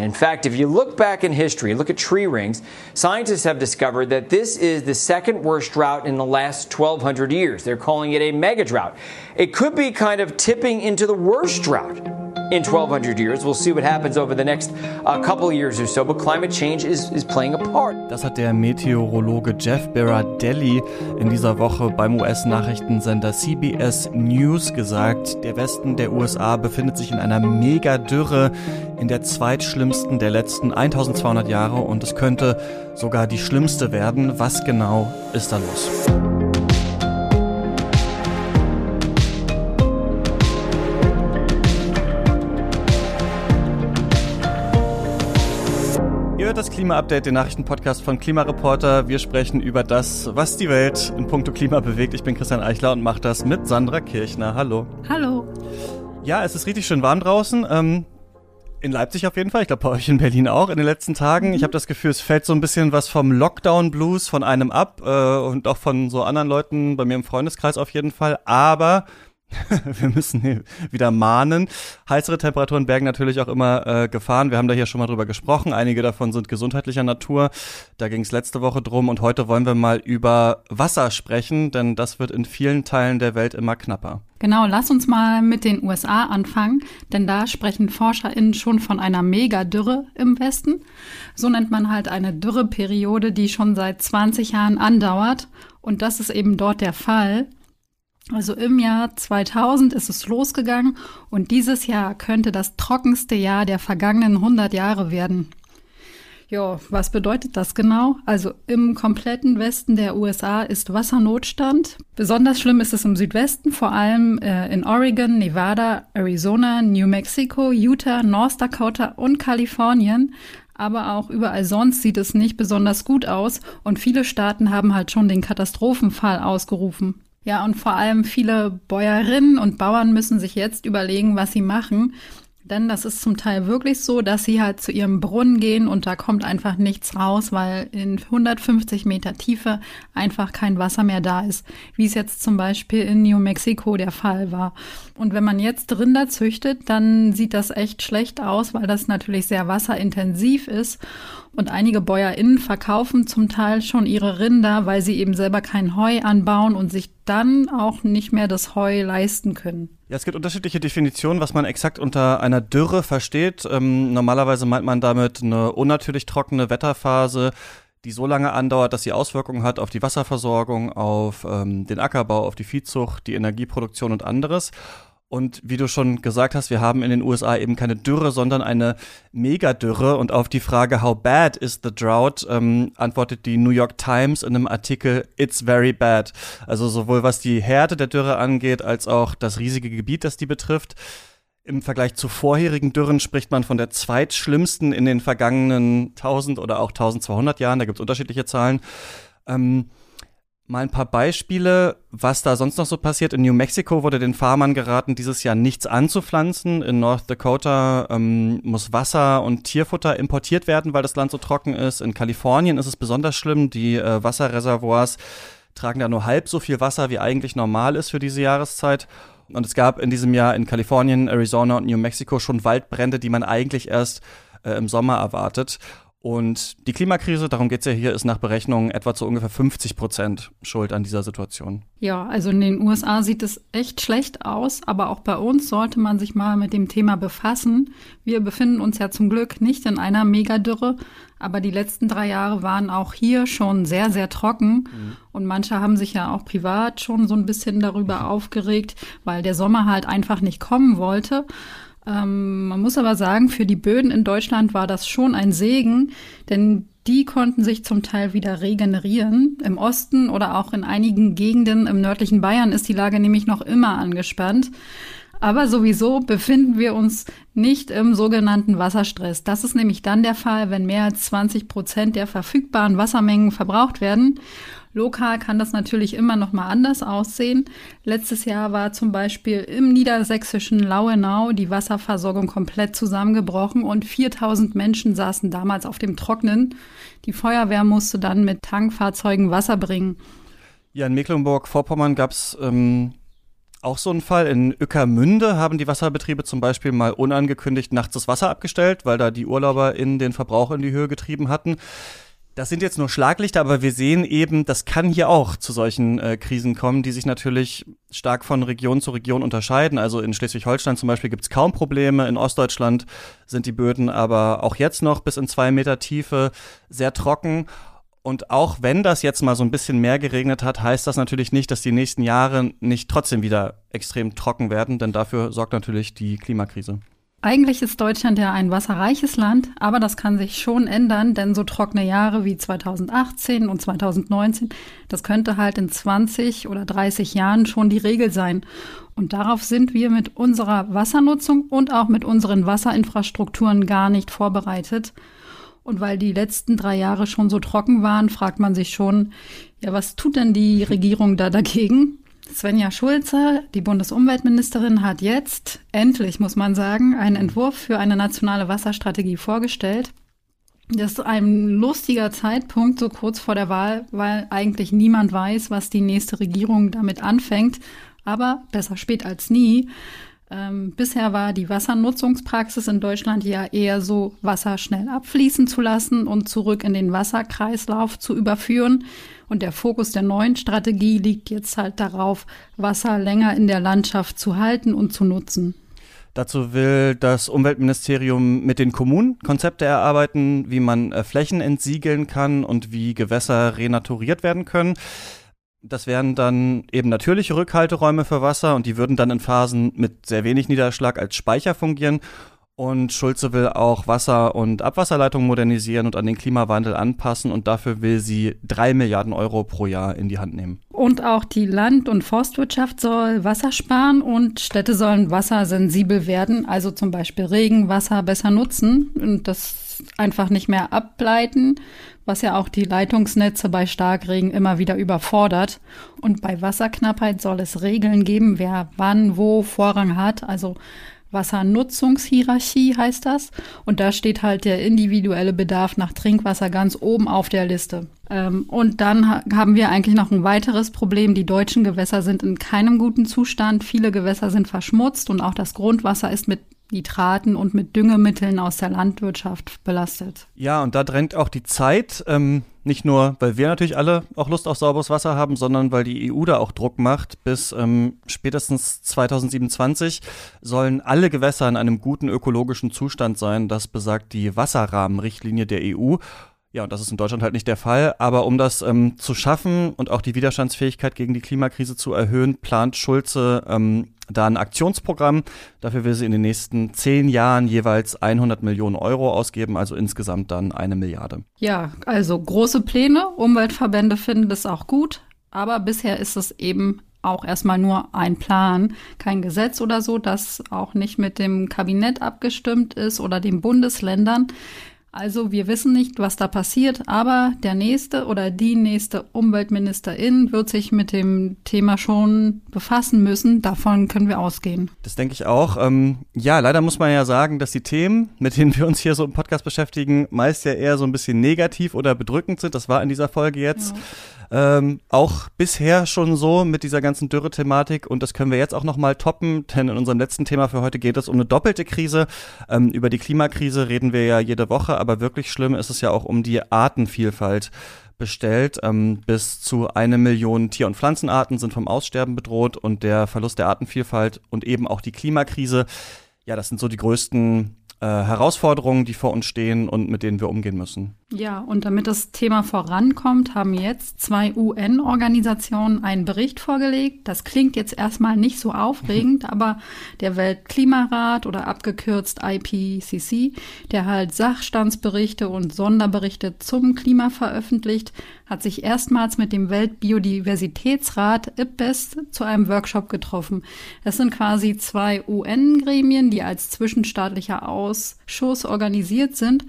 In fact, if you look back in history, look at tree rings, scientists have discovered that this is the second worst drought in the last 1,200 years. They're calling it a mega drought. It could be kind of tipping into the worst drought in 1,200 years. We'll see what happens over the next uh, couple years or so, but climate change is, is playing a part. Das hat der Meteorologe Jeff Berardelli in dieser Woche beim US-Nachrichtensender CBS News gesagt. Der Westen der USA befindet sich in einer Megadürre, in der zweitschlimmsten der letzten 1200 Jahre und es könnte sogar die schlimmste werden. Was genau ist da los? Das Klima-Update, den Nachrichtenpodcast von Klimareporter. Wir sprechen über das, was die Welt in puncto Klima bewegt. Ich bin Christian Eichler und mache das mit Sandra Kirchner. Hallo. Hallo. Ja, es ist richtig schön warm draußen. Ähm, in Leipzig auf jeden Fall. Ich glaube, bei euch in Berlin auch in den letzten Tagen. Mhm. Ich habe das Gefühl, es fällt so ein bisschen was vom Lockdown-Blues von einem ab äh, und auch von so anderen Leuten bei mir im Freundeskreis auf jeden Fall. Aber wir müssen wieder mahnen. Heißere Temperaturen bergen natürlich auch immer äh, Gefahren. Wir haben da hier schon mal drüber gesprochen. Einige davon sind gesundheitlicher Natur. Da ging es letzte Woche drum und heute wollen wir mal über Wasser sprechen, denn das wird in vielen Teilen der Welt immer knapper. Genau, lass uns mal mit den USA anfangen, denn da sprechen ForscherInnen schon von einer Megadürre im Westen. So nennt man halt eine Dürreperiode, die schon seit 20 Jahren andauert. Und das ist eben dort der Fall. Also im Jahr 2000 ist es losgegangen und dieses Jahr könnte das trockenste Jahr der vergangenen 100 Jahre werden. Ja, was bedeutet das genau? Also im kompletten Westen der USA ist Wassernotstand. Besonders schlimm ist es im Südwesten, vor allem äh, in Oregon, Nevada, Arizona, New Mexico, Utah, North Dakota und Kalifornien. Aber auch überall sonst sieht es nicht besonders gut aus und viele Staaten haben halt schon den Katastrophenfall ausgerufen. Ja, und vor allem viele Bäuerinnen und Bauern müssen sich jetzt überlegen, was sie machen. Denn das ist zum Teil wirklich so, dass sie halt zu ihrem Brunnen gehen und da kommt einfach nichts raus, weil in 150 Meter Tiefe einfach kein Wasser mehr da ist, wie es jetzt zum Beispiel in New Mexico der Fall war. Und wenn man jetzt Rinder züchtet, dann sieht das echt schlecht aus, weil das natürlich sehr wasserintensiv ist. Und einige BäuerInnen verkaufen zum Teil schon ihre Rinder, weil sie eben selber kein Heu anbauen und sich dann auch nicht mehr das Heu leisten können. Ja, es gibt unterschiedliche Definitionen, was man exakt unter einer Dürre versteht. Ähm, normalerweise meint man damit eine unnatürlich trockene Wetterphase, die so lange andauert, dass sie Auswirkungen hat auf die Wasserversorgung, auf ähm, den Ackerbau, auf die Viehzucht, die Energieproduktion und anderes. Und wie du schon gesagt hast, wir haben in den USA eben keine Dürre, sondern eine Megadürre. Und auf die Frage, how bad is the drought, ähm, antwortet die New York Times in einem Artikel, it's very bad. Also sowohl was die Härte der Dürre angeht, als auch das riesige Gebiet, das die betrifft. Im Vergleich zu vorherigen Dürren spricht man von der zweitschlimmsten in den vergangenen 1000 oder auch 1200 Jahren. Da gibt es unterschiedliche Zahlen. Ähm, Mal ein paar Beispiele, was da sonst noch so passiert. In New Mexico wurde den Farmern geraten, dieses Jahr nichts anzupflanzen. In North Dakota ähm, muss Wasser und Tierfutter importiert werden, weil das Land so trocken ist. In Kalifornien ist es besonders schlimm. Die äh, Wasserreservoirs tragen da nur halb so viel Wasser, wie eigentlich normal ist für diese Jahreszeit. Und es gab in diesem Jahr in Kalifornien, Arizona und New Mexico schon Waldbrände, die man eigentlich erst äh, im Sommer erwartet. Und die Klimakrise, darum geht es ja hier, ist nach Berechnungen etwa zu ungefähr 50 Prozent schuld an dieser Situation. Ja, also in den USA sieht es echt schlecht aus, aber auch bei uns sollte man sich mal mit dem Thema befassen. Wir befinden uns ja zum Glück nicht in einer Megadürre, aber die letzten drei Jahre waren auch hier schon sehr, sehr trocken. Mhm. Und manche haben sich ja auch privat schon so ein bisschen darüber aufgeregt, weil der Sommer halt einfach nicht kommen wollte. Ähm, man muss aber sagen, für die Böden in Deutschland war das schon ein Segen, denn die konnten sich zum Teil wieder regenerieren. Im Osten oder auch in einigen Gegenden im nördlichen Bayern ist die Lage nämlich noch immer angespannt. Aber sowieso befinden wir uns nicht im sogenannten Wasserstress. Das ist nämlich dann der Fall, wenn mehr als 20 Prozent der verfügbaren Wassermengen verbraucht werden. Lokal kann das natürlich immer noch mal anders aussehen. Letztes Jahr war zum Beispiel im niedersächsischen Lauenau die Wasserversorgung komplett zusammengebrochen und 4000 Menschen saßen damals auf dem Trocknen. Die Feuerwehr musste dann mit Tankfahrzeugen Wasser bringen. Ja, in Mecklenburg-Vorpommern gab es ähm, auch so ein Fall. In Ueckermünde haben die Wasserbetriebe zum Beispiel mal unangekündigt nachts das Wasser abgestellt, weil da die Urlauber in den Verbrauch in die Höhe getrieben hatten. Das sind jetzt nur Schlaglichter, aber wir sehen eben, das kann hier auch zu solchen äh, Krisen kommen, die sich natürlich stark von Region zu Region unterscheiden. Also in Schleswig-Holstein zum Beispiel gibt es kaum Probleme. In Ostdeutschland sind die Böden aber auch jetzt noch bis in zwei Meter Tiefe sehr trocken. Und auch wenn das jetzt mal so ein bisschen mehr geregnet hat, heißt das natürlich nicht, dass die nächsten Jahre nicht trotzdem wieder extrem trocken werden, denn dafür sorgt natürlich die Klimakrise. Eigentlich ist Deutschland ja ein wasserreiches Land, aber das kann sich schon ändern, denn so trockene Jahre wie 2018 und 2019, das könnte halt in 20 oder 30 Jahren schon die Regel sein. Und darauf sind wir mit unserer Wassernutzung und auch mit unseren Wasserinfrastrukturen gar nicht vorbereitet. Und weil die letzten drei Jahre schon so trocken waren, fragt man sich schon, ja, was tut denn die Regierung da dagegen? Svenja Schulze, die Bundesumweltministerin, hat jetzt endlich, muss man sagen, einen Entwurf für eine nationale Wasserstrategie vorgestellt. Das ist ein lustiger Zeitpunkt, so kurz vor der Wahl, weil eigentlich niemand weiß, was die nächste Regierung damit anfängt. Aber besser spät als nie. Ähm, bisher war die Wassernutzungspraxis in Deutschland ja eher so, Wasser schnell abfließen zu lassen und zurück in den Wasserkreislauf zu überführen. Und der Fokus der neuen Strategie liegt jetzt halt darauf, Wasser länger in der Landschaft zu halten und zu nutzen. Dazu will das Umweltministerium mit den Kommunen Konzepte erarbeiten, wie man äh, Flächen entsiegeln kann und wie Gewässer renaturiert werden können. Das wären dann eben natürliche Rückhalteräume für Wasser und die würden dann in Phasen mit sehr wenig Niederschlag als Speicher fungieren und Schulze will auch Wasser- und Abwasserleitungen modernisieren und an den Klimawandel anpassen. Und dafür will sie drei Milliarden Euro pro Jahr in die Hand nehmen. Und auch die Land- und Forstwirtschaft soll Wasser sparen und Städte sollen wassersensibel werden. Also zum Beispiel Regenwasser besser nutzen und das einfach nicht mehr ableiten, was ja auch die Leitungsnetze bei Starkregen immer wieder überfordert. Und bei Wasserknappheit soll es Regeln geben, wer wann wo Vorrang hat. Also Wassernutzungshierarchie heißt das. Und da steht halt der individuelle Bedarf nach Trinkwasser ganz oben auf der Liste. Ähm, und dann ha haben wir eigentlich noch ein weiteres Problem. Die deutschen Gewässer sind in keinem guten Zustand. Viele Gewässer sind verschmutzt und auch das Grundwasser ist mit Nitraten und mit Düngemitteln aus der Landwirtschaft belastet. Ja, und da drängt auch die Zeit. Ähm nicht nur, weil wir natürlich alle auch Lust auf sauberes Wasser haben, sondern weil die EU da auch Druck macht. Bis ähm, spätestens 2027 sollen alle Gewässer in einem guten ökologischen Zustand sein. Das besagt die Wasserrahmenrichtlinie der EU. Ja, und das ist in Deutschland halt nicht der Fall. Aber um das ähm, zu schaffen und auch die Widerstandsfähigkeit gegen die Klimakrise zu erhöhen, plant Schulze ähm, da ein Aktionsprogramm. Dafür will sie in den nächsten zehn Jahren jeweils 100 Millionen Euro ausgeben, also insgesamt dann eine Milliarde. Ja, also große Pläne. Umweltverbände finden das auch gut. Aber bisher ist es eben auch erstmal nur ein Plan, kein Gesetz oder so, das auch nicht mit dem Kabinett abgestimmt ist oder den Bundesländern. Also wir wissen nicht, was da passiert, aber der nächste oder die nächste Umweltministerin wird sich mit dem Thema schon befassen müssen. Davon können wir ausgehen. Das denke ich auch. Ähm, ja, leider muss man ja sagen, dass die Themen, mit denen wir uns hier so im Podcast beschäftigen, meist ja eher so ein bisschen negativ oder bedrückend sind. Das war in dieser Folge jetzt. Ja. Ähm, auch bisher schon so mit dieser ganzen Dürre-Thematik und das können wir jetzt auch nochmal toppen, denn in unserem letzten Thema für heute geht es um eine doppelte Krise. Ähm, über die Klimakrise reden wir ja jede Woche, aber wirklich schlimm ist es ja auch um die Artenvielfalt bestellt. Ähm, bis zu eine Million Tier- und Pflanzenarten sind vom Aussterben bedroht und der Verlust der Artenvielfalt und eben auch die Klimakrise, ja, das sind so die größten äh, Herausforderungen, die vor uns stehen und mit denen wir umgehen müssen. Ja, und damit das Thema vorankommt, haben jetzt zwei UN-Organisationen einen Bericht vorgelegt. Das klingt jetzt erstmal nicht so aufregend, aber der Weltklimarat oder abgekürzt IPCC, der halt Sachstandsberichte und Sonderberichte zum Klima veröffentlicht, hat sich erstmals mit dem Weltbiodiversitätsrat IPBES zu einem Workshop getroffen. Das sind quasi zwei UN-Gremien, die als zwischenstaatlicher Ausschuss organisiert sind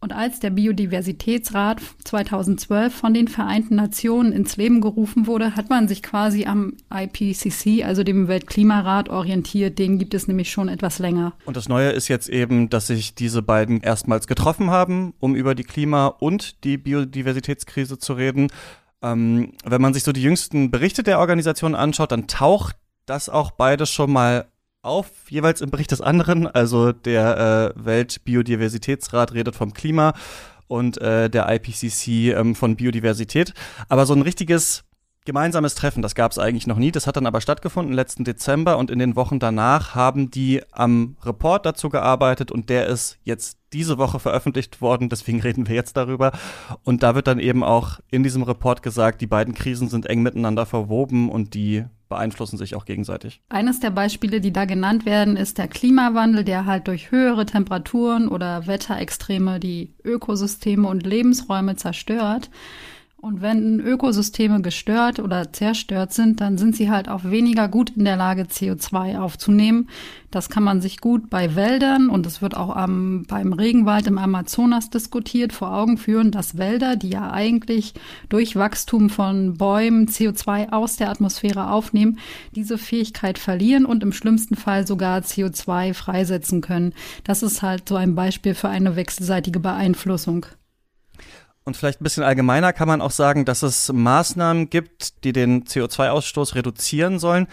und als der Biodiversitätsrat 2012 von den Vereinten Nationen ins Leben gerufen wurde, hat man sich quasi am IPCC, also dem Weltklimarat, orientiert. Den gibt es nämlich schon etwas länger. Und das Neue ist jetzt eben, dass sich diese beiden erstmals getroffen haben, um über die Klima- und die Biodiversitätskrise zu reden. Ähm, wenn man sich so die jüngsten Berichte der Organisation anschaut, dann taucht das auch beides schon mal auf, jeweils im Bericht des anderen. Also der äh, Weltbiodiversitätsrat redet vom Klima und äh, der IPCC ähm, von Biodiversität. Aber so ein richtiges gemeinsames Treffen, das gab es eigentlich noch nie. Das hat dann aber stattgefunden letzten Dezember und in den Wochen danach haben die am Report dazu gearbeitet und der ist jetzt diese Woche veröffentlicht worden, deswegen reden wir jetzt darüber. Und da wird dann eben auch in diesem Report gesagt, die beiden Krisen sind eng miteinander verwoben und die beeinflussen sich auch gegenseitig. Eines der Beispiele, die da genannt werden, ist der Klimawandel, der halt durch höhere Temperaturen oder Wetterextreme die Ökosysteme und Lebensräume zerstört. Und wenn Ökosysteme gestört oder zerstört sind, dann sind sie halt auch weniger gut in der Lage, CO2 aufzunehmen. Das kann man sich gut bei Wäldern und es wird auch am, beim Regenwald im Amazonas diskutiert, vor Augen führen, dass Wälder, die ja eigentlich durch Wachstum von Bäumen CO2 aus der Atmosphäre aufnehmen, diese Fähigkeit verlieren und im schlimmsten Fall sogar CO2 freisetzen können. Das ist halt so ein Beispiel für eine wechselseitige Beeinflussung. Und vielleicht ein bisschen allgemeiner kann man auch sagen, dass es Maßnahmen gibt, die den CO2-Ausstoß reduzieren sollen,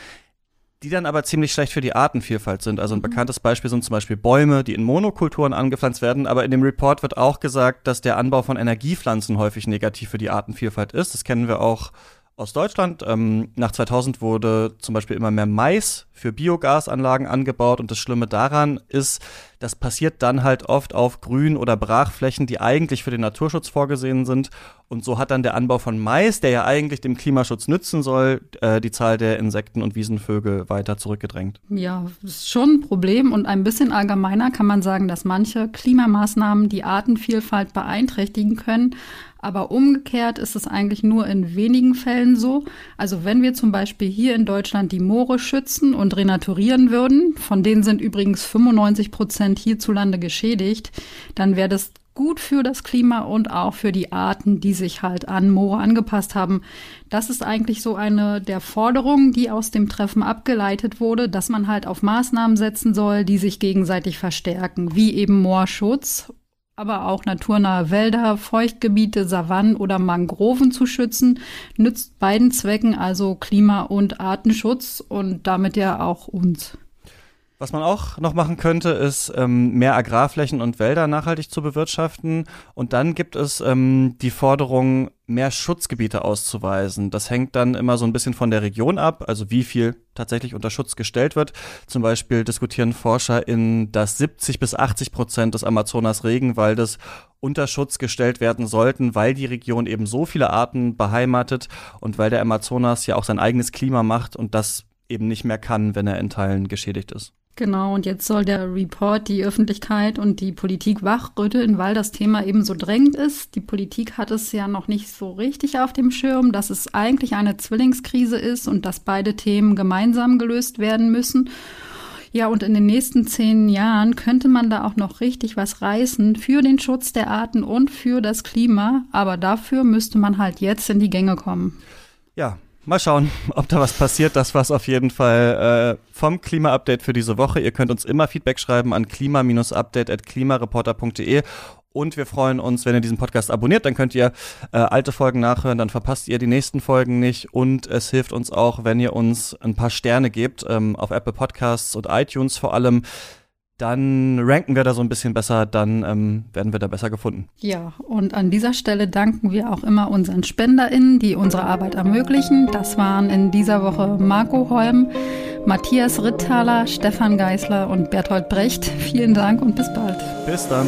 die dann aber ziemlich schlecht für die Artenvielfalt sind. Also ein mhm. bekanntes Beispiel sind zum Beispiel Bäume, die in Monokulturen angepflanzt werden. Aber in dem Report wird auch gesagt, dass der Anbau von Energiepflanzen häufig negativ für die Artenvielfalt ist. Das kennen wir auch aus Deutschland. Ähm, nach 2000 wurde zum Beispiel immer mehr Mais für Biogasanlagen angebaut und das Schlimme daran ist, das passiert dann halt oft auf Grün- oder Brachflächen, die eigentlich für den Naturschutz vorgesehen sind. Und so hat dann der Anbau von Mais, der ja eigentlich dem Klimaschutz nützen soll, äh, die Zahl der Insekten und Wiesenvögel weiter zurückgedrängt. Ja, ist schon ein Problem und ein bisschen allgemeiner kann man sagen, dass manche Klimamaßnahmen die Artenvielfalt beeinträchtigen können, aber umgekehrt ist es eigentlich nur in wenigen Fällen so. Also wenn wir zum Beispiel hier in Deutschland die Moore schützen und renaturieren würden, von denen sind übrigens 95 Prozent hierzulande geschädigt, dann wäre das gut für das Klima und auch für die Arten, die sich halt an Moore angepasst haben. Das ist eigentlich so eine der Forderungen, die aus dem Treffen abgeleitet wurde, dass man halt auf Maßnahmen setzen soll, die sich gegenseitig verstärken, wie eben Moorschutz aber auch naturnahe Wälder, Feuchtgebiete, Savannen oder Mangroven zu schützen, nützt beiden Zwecken, also Klima- und Artenschutz und damit ja auch uns. Was man auch noch machen könnte, ist ähm, mehr Agrarflächen und Wälder nachhaltig zu bewirtschaften. Und dann gibt es ähm, die Forderung, mehr Schutzgebiete auszuweisen. Das hängt dann immer so ein bisschen von der Region ab, also wie viel tatsächlich unter Schutz gestellt wird. Zum Beispiel diskutieren Forscher in, dass 70 bis 80 Prozent des Amazonas Regenwaldes unter Schutz gestellt werden sollten, weil die Region eben so viele Arten beheimatet und weil der Amazonas ja auch sein eigenes Klima macht und das eben nicht mehr kann, wenn er in Teilen geschädigt ist. Genau, und jetzt soll der Report die Öffentlichkeit und die Politik wachrütteln, weil das Thema eben so drängend ist. Die Politik hat es ja noch nicht so richtig auf dem Schirm, dass es eigentlich eine Zwillingskrise ist und dass beide Themen gemeinsam gelöst werden müssen. Ja, und in den nächsten zehn Jahren könnte man da auch noch richtig was reißen für den Schutz der Arten und für das Klima. Aber dafür müsste man halt jetzt in die Gänge kommen. Ja, Mal schauen, ob da was passiert. Das war's auf jeden Fall äh, vom Klima-Update für diese Woche. Ihr könnt uns immer Feedback schreiben an klima-update.klimareporter.de und wir freuen uns, wenn ihr diesen Podcast abonniert. Dann könnt ihr äh, alte Folgen nachhören, dann verpasst ihr die nächsten Folgen nicht. Und es hilft uns auch, wenn ihr uns ein paar Sterne gebt, ähm, auf Apple Podcasts und iTunes vor allem dann ranken wir da so ein bisschen besser, dann ähm, werden wir da besser gefunden. Ja, und an dieser Stelle danken wir auch immer unseren SpenderInnen, die unsere Arbeit ermöglichen. Das waren in dieser Woche Marco Holm, Matthias Ritthaler, Stefan Geisler und Berthold Brecht. Vielen Dank und bis bald. Bis dann.